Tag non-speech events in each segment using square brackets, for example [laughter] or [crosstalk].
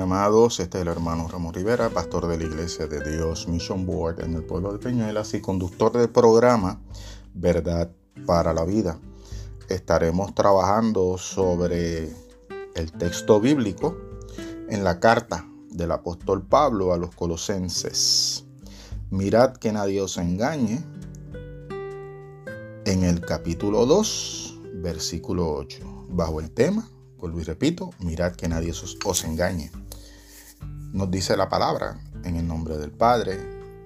Amados, este es el hermano Ramón Rivera, pastor de la Iglesia de Dios Mission Board en el pueblo de Peñuelas y conductor del programa Verdad para la Vida. Estaremos trabajando sobre el texto bíblico en la carta del apóstol Pablo a los colosenses. Mirad que nadie os engañe en el capítulo 2, versículo 8, bajo el tema Vuelvo y repito, mirad que nadie os, engañe. Nos dice la palabra en el nombre del Padre,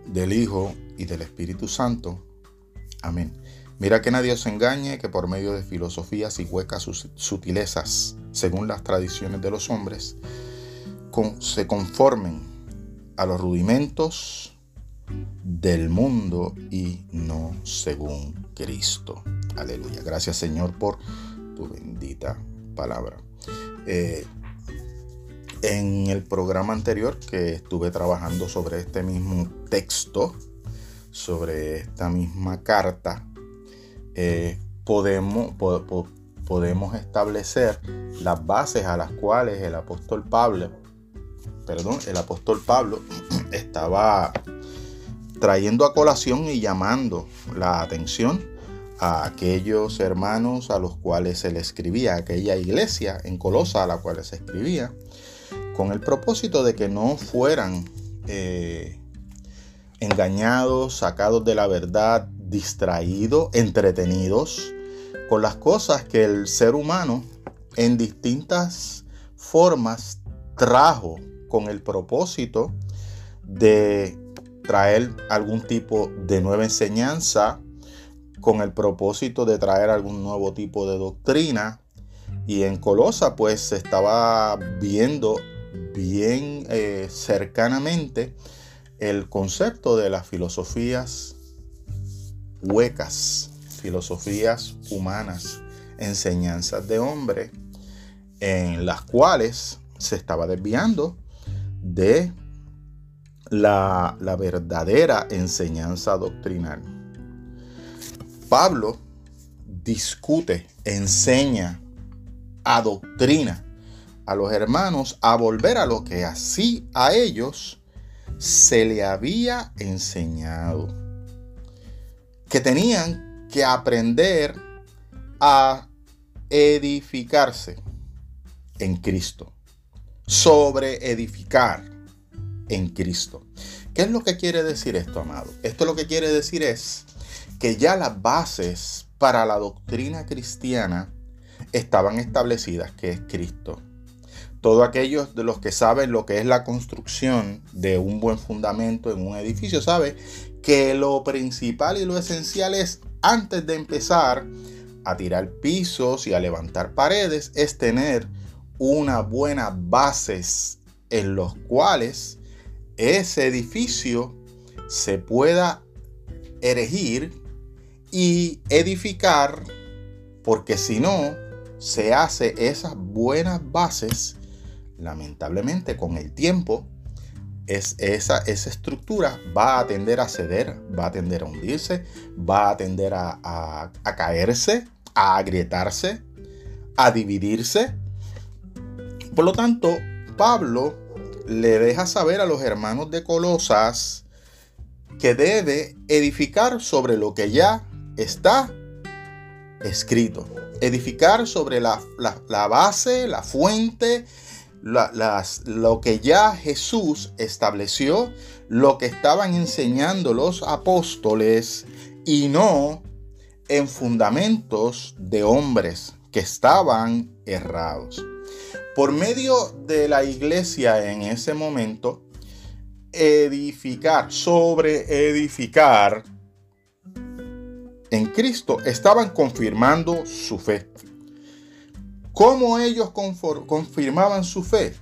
del Hijo y del Espíritu Santo. Amén. Mira que nadie os engañe, que por medio de filosofías y huecas sutilezas, según las tradiciones de los hombres, se conformen a los rudimentos del mundo y no según Cristo. Aleluya. Gracias Señor por tu bendita palabra. Eh, en el programa anterior que estuve trabajando sobre este mismo texto, sobre esta misma carta, eh, podemos, podemos establecer las bases a las cuales el apóstol Pablo, perdón, el apóstol Pablo [clears throat] estaba trayendo a colación y llamando la atención a aquellos hermanos a los cuales se le escribía, aquella iglesia en Colosa a la cual se escribía, con el propósito de que no fueran eh, engañados, sacados de la verdad, distraídos, entretenidos con las cosas que el ser humano en distintas formas trajo con el propósito de traer algún tipo de nueva enseñanza, con el propósito de traer algún nuevo tipo de doctrina. Y en Colosa pues se estaba viendo bien eh, cercanamente el concepto de las filosofías huecas, filosofías humanas, enseñanzas de hombre, en las cuales se estaba desviando de la, la verdadera enseñanza doctrinal. Pablo discute, enseña, adoctrina a los hermanos a volver a lo que así a ellos se le había enseñado. Que tenían que aprender a edificarse en Cristo. Sobre edificar en Cristo. ¿Qué es lo que quiere decir esto, amado? Esto lo que quiere decir es que ya las bases para la doctrina cristiana estaban establecidas, que es Cristo. Todos aquellos de los que saben lo que es la construcción de un buen fundamento en un edificio, sabe que lo principal y lo esencial es, antes de empezar a tirar pisos y a levantar paredes, es tener una buena bases en los cuales ese edificio se pueda erigir y edificar, porque si no se hace esas buenas bases, lamentablemente con el tiempo, es esa, estructura va a tender a ceder, va a tender a hundirse, va a tender a caerse, a agrietarse, a dividirse. Por lo tanto, Pablo le deja saber a los hermanos de Colosas que debe edificar sobre lo que ya está escrito. Edificar sobre la, base, la fuente, lo que ya Jesús estableció, lo que estaban enseñando los apóstoles y no en fundamentos de hombres que estaban errados. Por medio de la iglesia en ese momento, edificar, sobre edificar, en Cristo estaban confirmando su fe. ¿Cómo ellos confirmaban su fe?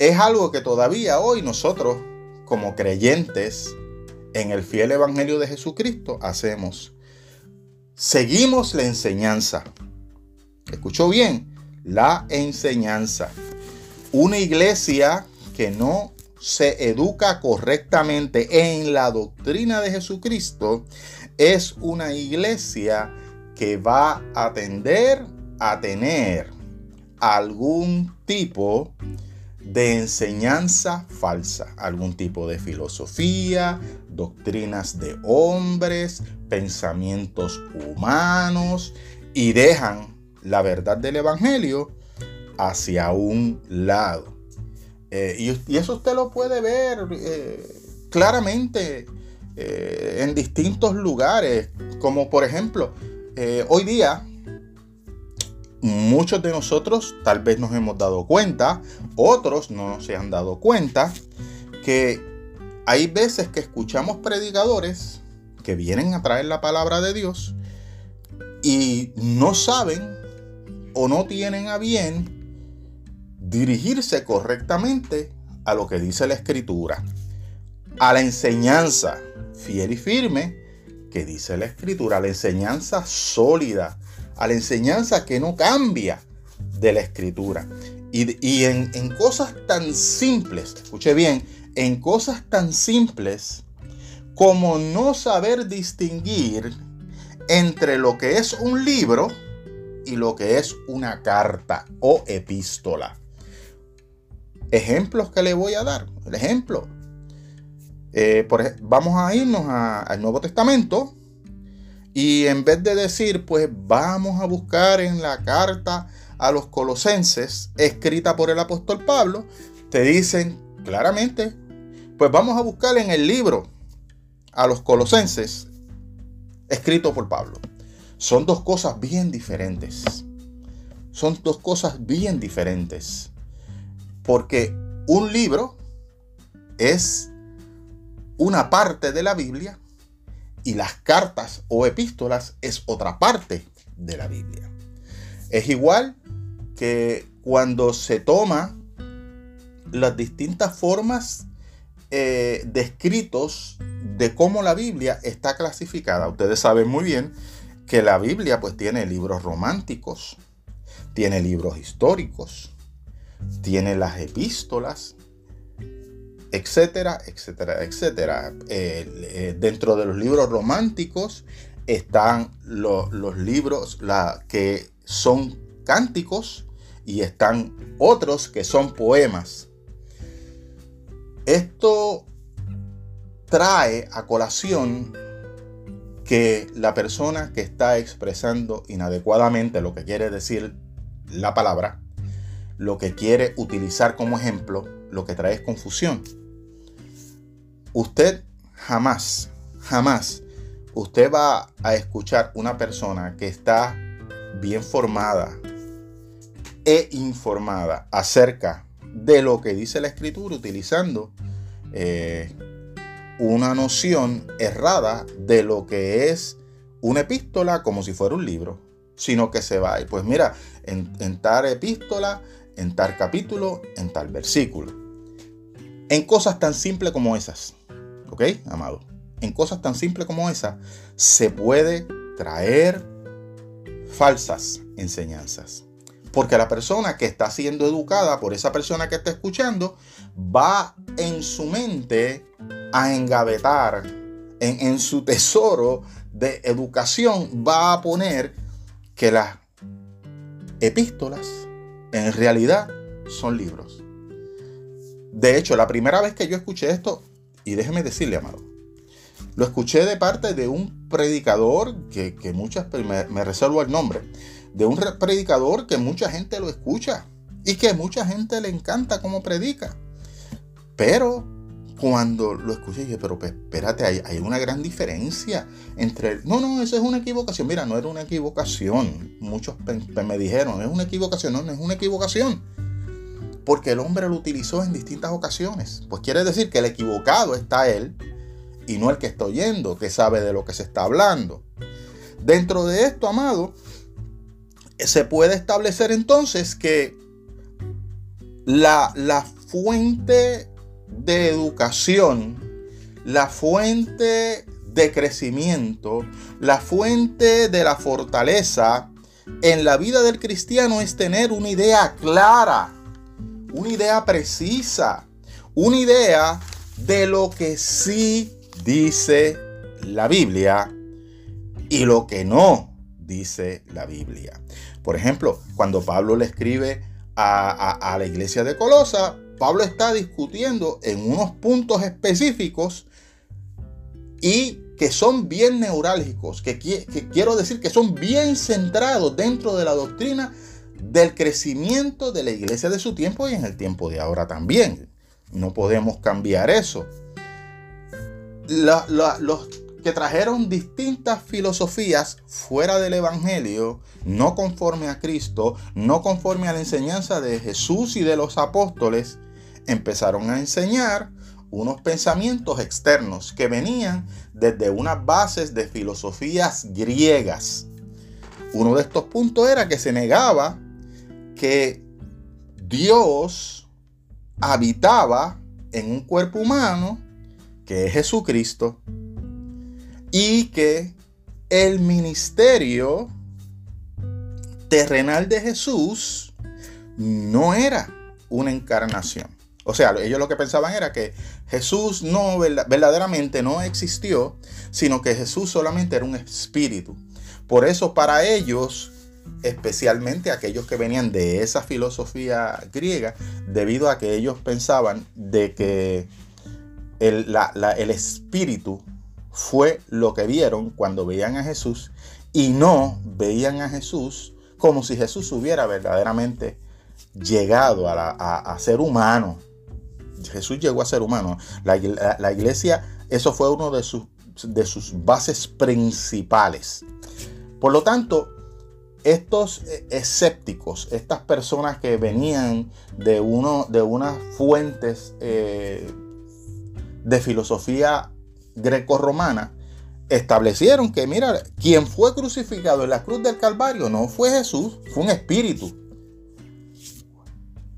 Es algo que todavía hoy nosotros, como creyentes en el fiel Evangelio de Jesucristo, hacemos. Seguimos la enseñanza. ¿Escuchó bien? La enseñanza. Una iglesia que no se educa correctamente en la doctrina de Jesucristo es una iglesia que va a tender a tener algún tipo de enseñanza falsa, algún tipo de filosofía, doctrinas de hombres, pensamientos humanos y dejan la verdad del Evangelio hacia un lado. Eh, y, eso usted lo puede ver eh, claramente eh, en distintos lugares, como por ejemplo, hoy día muchos de nosotros tal vez nos hemos dado cuenta, otros no se han dado cuenta, que hay veces que escuchamos predicadores que vienen a traer la palabra de Dios y no saben o no tienen a bien dirigirse correctamente a lo que dice la escritura, a la enseñanza fiel y firme que dice la escritura, la enseñanza sólida, a la enseñanza que no cambia de la escritura. Y, en, en cosas tan simples, escuche bien, en cosas tan simples como no saber distinguir entre lo que es un libro y lo que es una carta o epístola. Ejemplos que le voy a dar. El ejemplo. Eh, vamos a irnos al Nuevo Testamento y en vez de decir, pues vamos a buscar en la carta a los colosenses, escrita por el apóstol Pablo, te dicen claramente, pues vamos a buscar en el libro a los colosenses, escrito por Pablo. Son dos cosas bien diferentes. Son dos cosas bien diferentes. Porque un libro es una parte de la Biblia y las cartas o epístolas es otra parte de la Biblia. Es igual que cuando se toma las distintas formas eh, de escritos de cómo la Biblia está clasificada. Ustedes saben muy bien que la Biblia pues tiene libros románticos, tiene libros históricos, tiene las epístolas, etcétera, etcétera, etcétera. Eh, dentro de los libros románticos están los libros la, que son cánticos y están otros que son poemas. Esto trae a colación que la persona que está expresando inadecuadamente lo que quiere decir la palabra, lo que quiere utilizar como ejemplo, lo que trae es confusión. Usted jamás, jamás, usted va a escuchar una persona que está bien formada e informada acerca de lo que dice la escritura utilizando eh, una noción errada de lo que es una epístola como si fuera un libro, sino que se va y pues mira, en, en tal epístola, en tal capítulo, en tal versículo. En cosas tan simples como esas, ¿ok, amado? En cosas tan simples como esas se puede traer falsas enseñanzas. Porque la persona que está siendo educada por esa persona que está escuchando va en su mente a engavetar en, su tesoro de educación, va a poner que las epístolas en realidad son libros. De hecho, la primera vez que yo escuché esto, y déjeme decirle, amado, lo escuché de parte de un predicador que, muchas, me, me reservo el nombre, de un predicador que mucha gente lo escucha y que mucha gente le encanta cómo predica. Pero cuando lo escuché, dije, pero espérate, hay, una gran diferencia entre... No, no, eso es una equivocación. Mira, no era una equivocación. Muchos me dijeron, es una equivocación. No, no es una equivocación. Porque el hombre lo utilizó en distintas ocasiones. Pues quiere decir que el equivocado está él y no el que está oyendo, que sabe de lo que se está hablando. Dentro de esto, amado, se puede establecer entonces que la, la fuente de educación, la fuente de crecimiento, la fuente de la fortaleza en la vida del cristiano es tener una idea clara, una idea precisa, una idea de lo que sí dice la Biblia y lo que no dice la Biblia. Por ejemplo, cuando Pablo le escribe a, la iglesia de Colosa, Pablo está discutiendo en unos puntos específicos y que son bien neurálgicos, que, quiero decir que son bien centrados dentro de la doctrina del crecimiento de la iglesia de su tiempo y en el tiempo de ahora también. No podemos cambiar eso. los que trajeron distintas filosofías fuera del Evangelio, no conforme a Cristo, no conforme a la enseñanza de Jesús y de los apóstoles, empezaron a enseñar unos pensamientos externos que venían desde unas bases de filosofías griegas. Uno de estos puntos era que se negaba que Dios habitaba en un cuerpo humano, que es Jesucristo, y que el ministerio terrenal de Jesús no era una encarnación. O sea, ellos lo que pensaban era que Jesús no verdaderamente no existió, sino que Jesús solamente era un espíritu. Por eso para ellos, especialmente aquellos que venían de esa filosofía griega, debido a que ellos pensaban de que el, el espíritu fue lo que vieron cuando veían a Jesús y no veían a Jesús como si Jesús hubiera verdaderamente llegado a ser humano, Jesús llegó a ser humano. La, iglesia, eso fue uno de sus, de sus bases principales. Por lo tanto, estos eh, escépticos, estas personas que venían de, uno, de unas fuentes eh, de filosofía greco-romana, establecieron que, mira, quien fue crucificado en la cruz del Calvario no fue Jesús, fue un espíritu.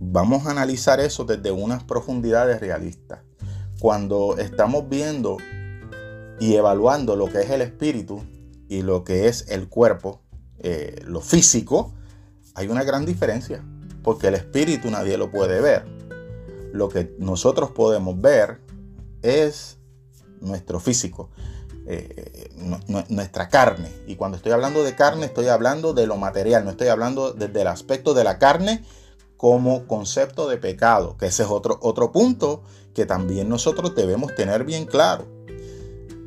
Vamos a analizar eso desde unas profundidades realistas. Cuando estamos viendo y evaluando lo que es el espíritu y lo que es el cuerpo, eh, lo físico, hay una gran diferencia, porque el espíritu nadie lo puede ver. Lo que nosotros podemos ver es nuestro físico, eh, nuestra carne. Y cuando estoy hablando de carne, estoy hablando de lo material, no estoy hablando desde el aspecto de la carne como concepto de pecado, que ese es otro, otro punto que también nosotros debemos tener bien claro.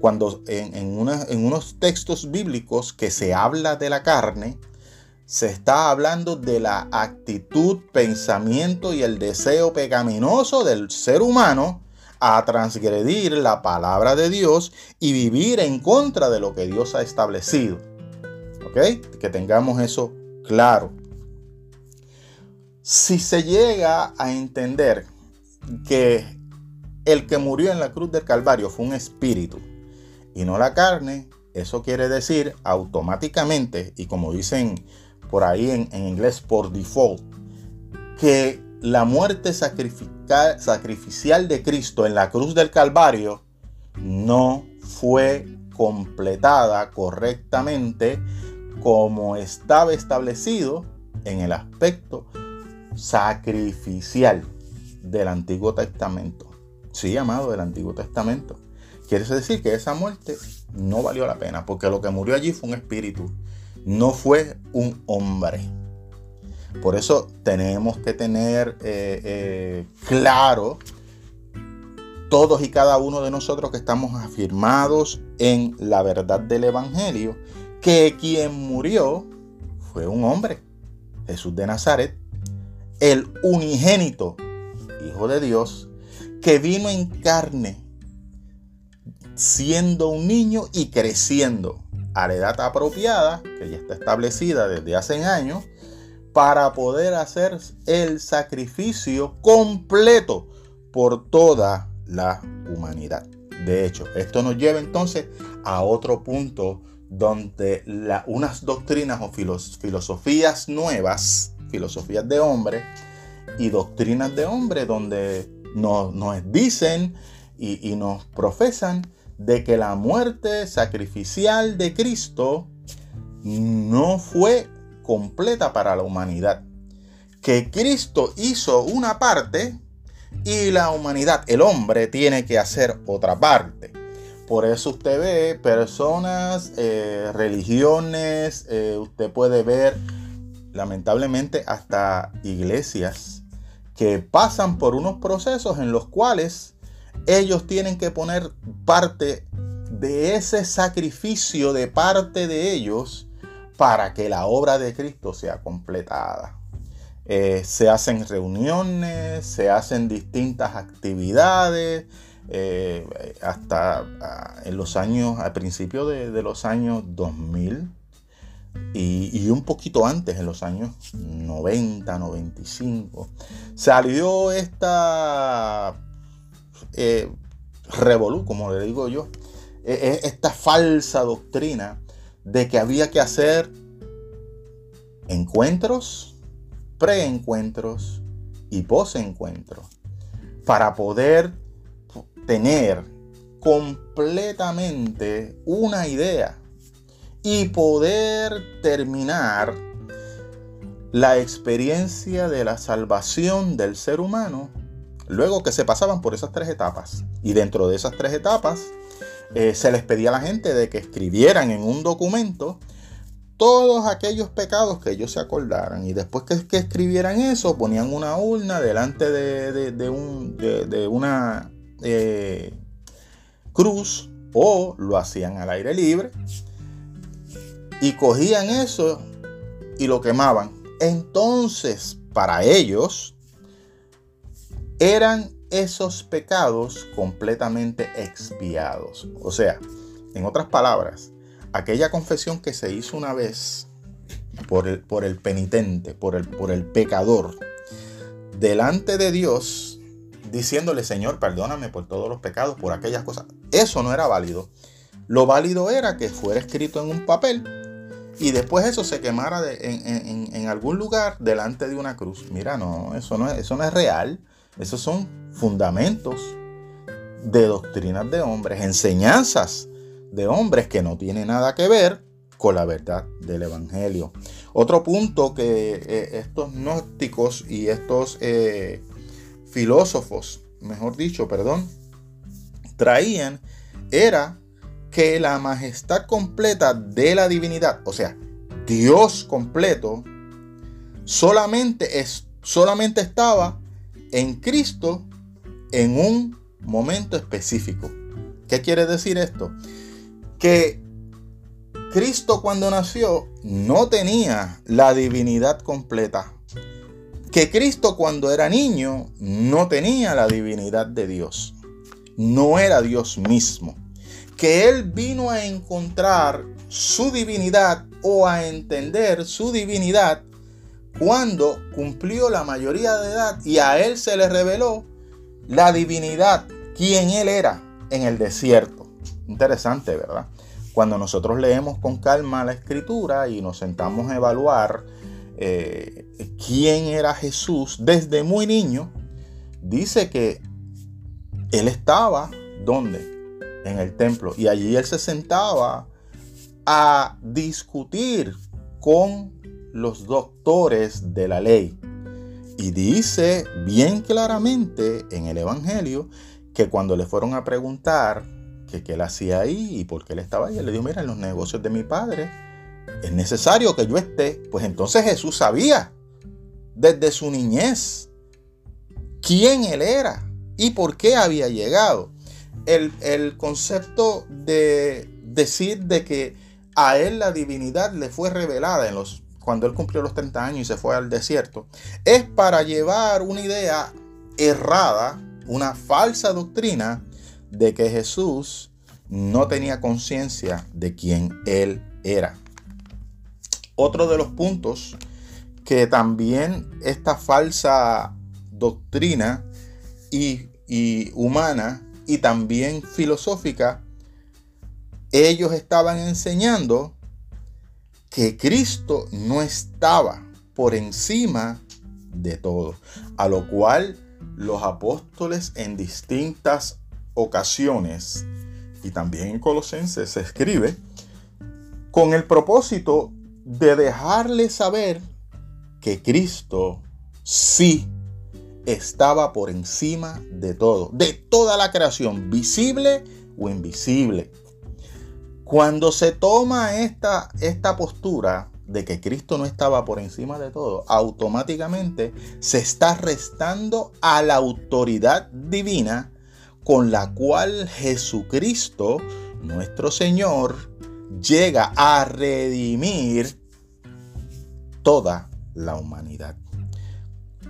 Cuando en, unos textos bíblicos que se habla de la carne, se está hablando de la actitud, pensamiento y el deseo pecaminoso del ser humano a transgredir la palabra de Dios y vivir en contra de lo que Dios ha establecido. ¿Ok? Que tengamos eso claro. Si se llega a entender que el que murió en la cruz del Calvario fue un espíritu y no la carne, eso quiere decir automáticamente, y como dicen por ahí en, inglés por default, que la muerte sacrificial de Cristo en la cruz del Calvario no fue completada correctamente como estaba establecido en el aspecto sacrificial del Antiguo Testamento. Sí, amado, del Antiguo Testamento. Quiere decir que esa muerte no valió la pena, porque lo que murió allí fue un espíritu, no fue un hombre. Por eso tenemos que tener eh, eh, claro todos y cada uno de nosotros que estamos afirmados en la verdad del Evangelio, que quien murió fue un hombre, Jesús de Nazaret, el unigénito Hijo de Dios, que vino en carne, siendo un niño y creciendo a la edad apropiada, que ya está establecida desde hace años, para poder hacer el sacrificio completo por toda la humanidad. De hecho, esto nos lleva entonces a otro punto donde unas doctrinas o filosofías nuevas filosofías de hombre y doctrinas de hombre donde nos, dicen y, y nos profesan de que la muerte sacrificial de Cristo no fue completa para la humanidad. Que Cristo hizo una parte y la humanidad, el hombre, tiene que hacer otra parte. Por eso usted ve personas, eh, religiones, eh, usted puede ver lamentablemente hasta iglesias que pasan por unos procesos en los cuales ellos tienen que poner parte de ese sacrificio de parte de ellos para que la obra de Cristo sea completada. Eh, se hacen reuniones, se hacen distintas actividades, eh, hasta ah, en los años, al principio de, los años 2000 y, un poquito antes, en los años 90, 95, salió esta eh, revolú, como le digo yo, e, e, esta falsa doctrina de que había que hacer encuentros, preencuentros y posencuentros para poder tener completamente una idea y poder terminar la experiencia de la salvación del ser humano luego que se pasaban por esas tres etapas. Y dentro de esas tres etapas eh, se les pedía a la gente de que escribieran en un documento todos aquellos pecados que ellos se acordaran. Y después que, escribieran eso, ponían una urna delante de, un, de una eh, cruz o lo hacían al aire libre y cogían eso y lo quemaban. Entonces, para ellos, eran esos pecados completamente expiados. O sea, en otras palabras, aquella confesión que se hizo una vez por el, por el penitente, por el, por el pecador, delante de Dios, diciéndole, Señor, perdóname por todos los pecados, por aquellas cosas. Eso no era válido. Lo válido era que fuera escrito en un papel y después eso se quemara en, algún lugar delante de una cruz. Mira, no, eso no, es, eso no es real. Esos son fundamentos de doctrinas de hombres, enseñanzas de hombres que no tienen nada que ver con la verdad del Evangelio. Otro punto que eh, estos gnósticos y estos eh, filósofos, mejor dicho, perdón, traían era que la majestad completa de la divinidad, o sea, Dios completo, solamente, es, solamente estaba en Cristo en un momento específico. ¿Qué quiere decir esto? Que Cristo cuando nació no tenía la divinidad completa que Cristo cuando era niño no tenía la divinidad de Dios, no era Dios mismo, que Él vino a encontrar su divinidad o a entender su divinidad cuando cumplió la mayoría de edad y a Él se le reveló la divinidad, quien Él era en el desierto. Interesante, ¿verdad? Cuando nosotros leemos con calma la escritura y nos sentamos a evaluar eh, quién era Jesús desde muy niño, dice que él estaba, ¿dónde? En el templo. Y allí él se sentaba a discutir con los doctores de la ley. Y dice bien claramente en el Evangelio que cuando le fueron a preguntar que qué él hacía ahí y por qué él estaba ahí, él le dijo, mira, en los negocios de mi padre es necesario que yo esté. Pues entonces Jesús sabía desde su niñez quién él era y por qué había llegado. El, concepto de decir de que a él la divinidad le fue revelada en los, cuando él cumplió los 30 años y se fue al desierto, es para llevar una idea errada, una falsa doctrina de que Jesús no tenía conciencia de quién él era. Otro de los puntos que también esta falsa doctrina y, humana y también filosófica, ellos estaban enseñando que Cristo no estaba por encima de todo, a lo cual los apóstoles en distintas ocasiones y también en Colosenses se escribe con el propósito de dejarle saber que Cristo sí estaba por encima de todo, de toda la creación, visible o invisible. Cuando se toma esta, esta postura de que Cristo no estaba por encima de todo, automáticamente se está restando a la autoridad divina con la cual Jesucristo, nuestro Señor, llega a redimir toda la humanidad.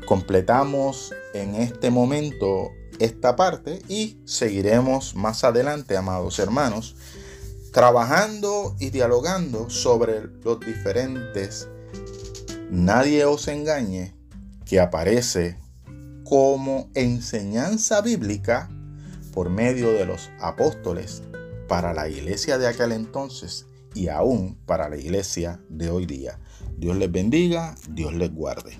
Completamos en este momento esta parte y seguiremos más adelante, amados hermanos, trabajando y dialogando sobre los diferentes nadie os engañe que aparece como enseñanza bíblica por medio de los apóstoles para la iglesia de aquel entonces y aún para la iglesia de hoy día. Dios les bendiga, Dios les guarde.